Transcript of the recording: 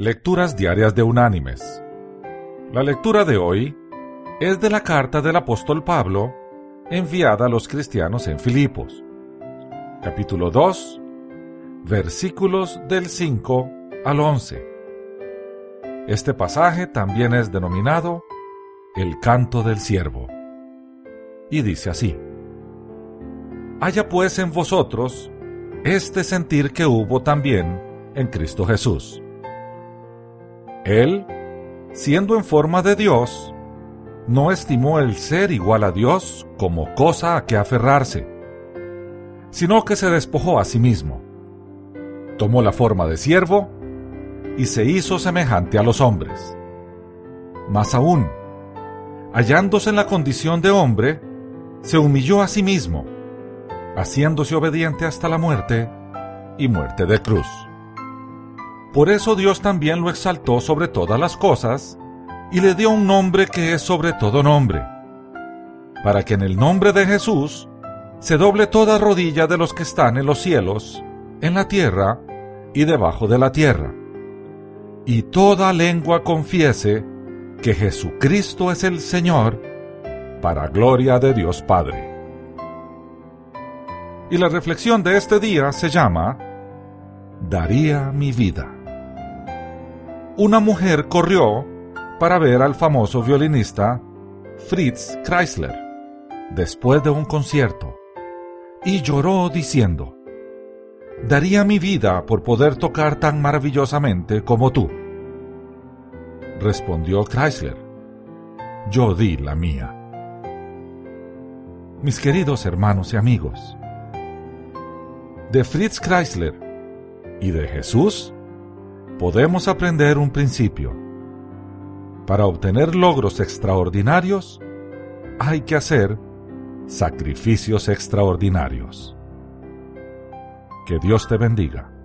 Lecturas Diarias de Unánimes. La lectura de hoy es de la carta del apóstol Pablo enviada a los cristianos en Filipos, capítulo 2, versículos del 5 al 11. Este pasaje también es denominado el canto del siervo. Y dice así, Haya pues en vosotros este sentir que hubo también en Cristo Jesús él, siendo en forma de Dios, no estimó el ser igual a Dios como cosa a que aferrarse, sino que se despojó a sí mismo. Tomó la forma de siervo y se hizo semejante a los hombres. Más aún, hallándose en la condición de hombre, se humilló a sí mismo, haciéndose obediente hasta la muerte y muerte de cruz. Por eso Dios también lo exaltó sobre todas las cosas y le dio un nombre que es sobre todo nombre, para que en el nombre de Jesús se doble toda rodilla de los que están en los cielos, en la tierra y debajo de la tierra, y toda lengua confiese que Jesucristo es el Señor, para gloria de Dios Padre. Y la reflexión de este día se llama Daría mi vida una mujer corrió para ver al famoso violinista Fritz Kreisler después de un concierto y lloró diciendo, Daría mi vida por poder tocar tan maravillosamente como tú. Respondió Chrysler, yo di la mía. Mis queridos hermanos y amigos, de Fritz Chrysler y de Jesús, podemos aprender un principio. Para obtener logros extraordinarios, hay que hacer sacrificios extraordinarios. Que Dios te bendiga.